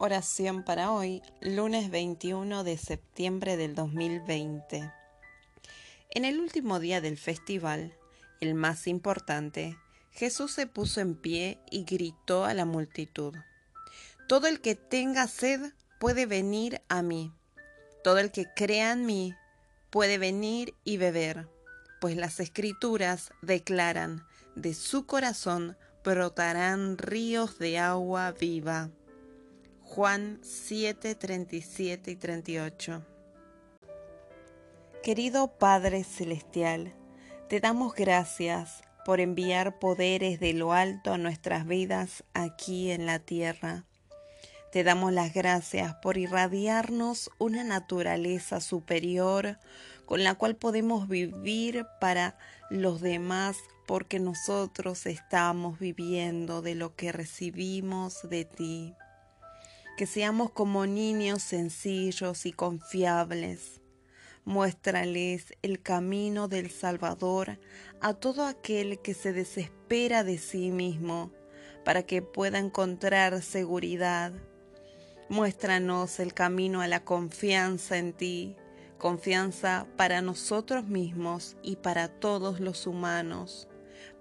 Oración para hoy, lunes 21 de septiembre del 2020. En el último día del festival, el más importante, Jesús se puso en pie y gritó a la multitud, Todo el que tenga sed puede venir a mí, todo el que crea en mí puede venir y beber, pues las escrituras declaran, de su corazón brotarán ríos de agua viva. Juan 7, 37 y 38. Querido Padre Celestial, te damos gracias por enviar poderes de lo alto a nuestras vidas aquí en la tierra. Te damos las gracias por irradiarnos una naturaleza superior con la cual podemos vivir para los demás porque nosotros estamos viviendo de lo que recibimos de ti que seamos como niños sencillos y confiables. Muéstrales el camino del Salvador a todo aquel que se desespera de sí mismo, para que pueda encontrar seguridad. Muéstranos el camino a la confianza en ti, confianza para nosotros mismos y para todos los humanos,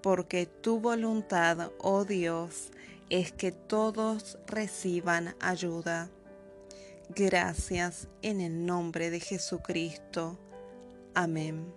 porque tu voluntad, oh Dios, es que todos reciban ayuda. Gracias en el nombre de Jesucristo. Amén.